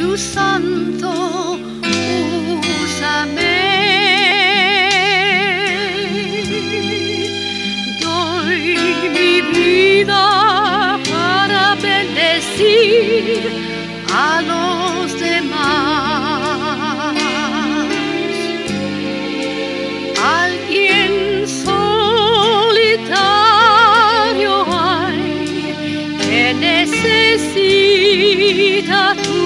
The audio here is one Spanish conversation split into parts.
Espíritu Santo, úsame. Doy mi vida para bendecir a los demás. Necesita tu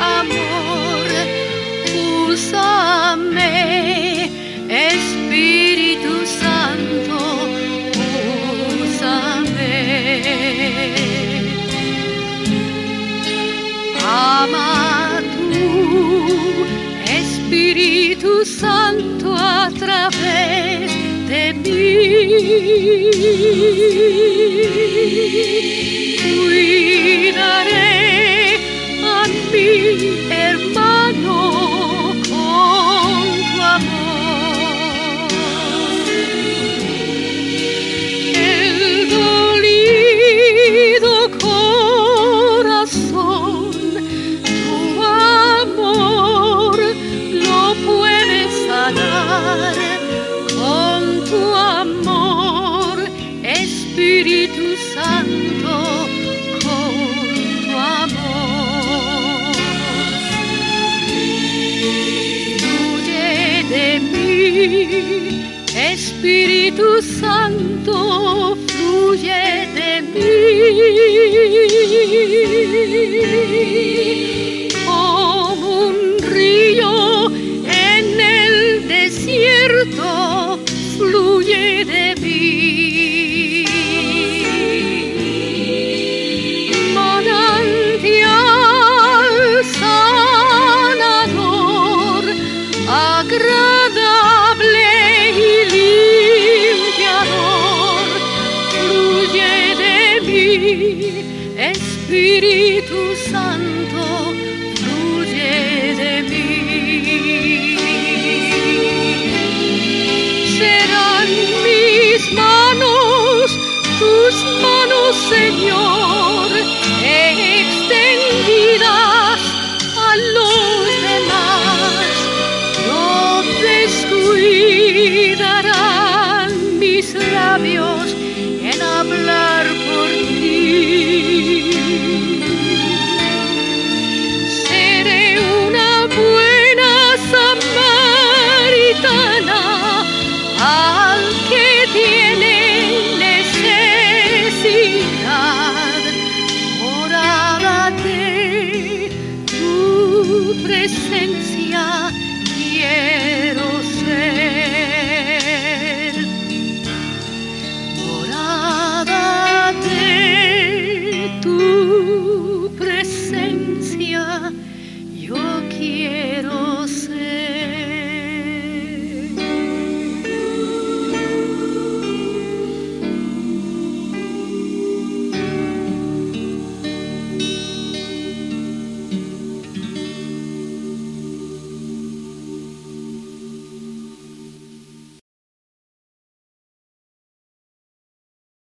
amor. Úsame, Espíritu Santo, úsame. Ama tu Espíritu Santo a través de mí. Sanar con tu amor, Espíritu Santo, Espíritu Santo, fluye de mí. Manantial sanador, agradable y limpiador, fluye de mí, Espíritu Santo, fluye de mí. Serán mis manos, tus manos, Señor labios en hablar.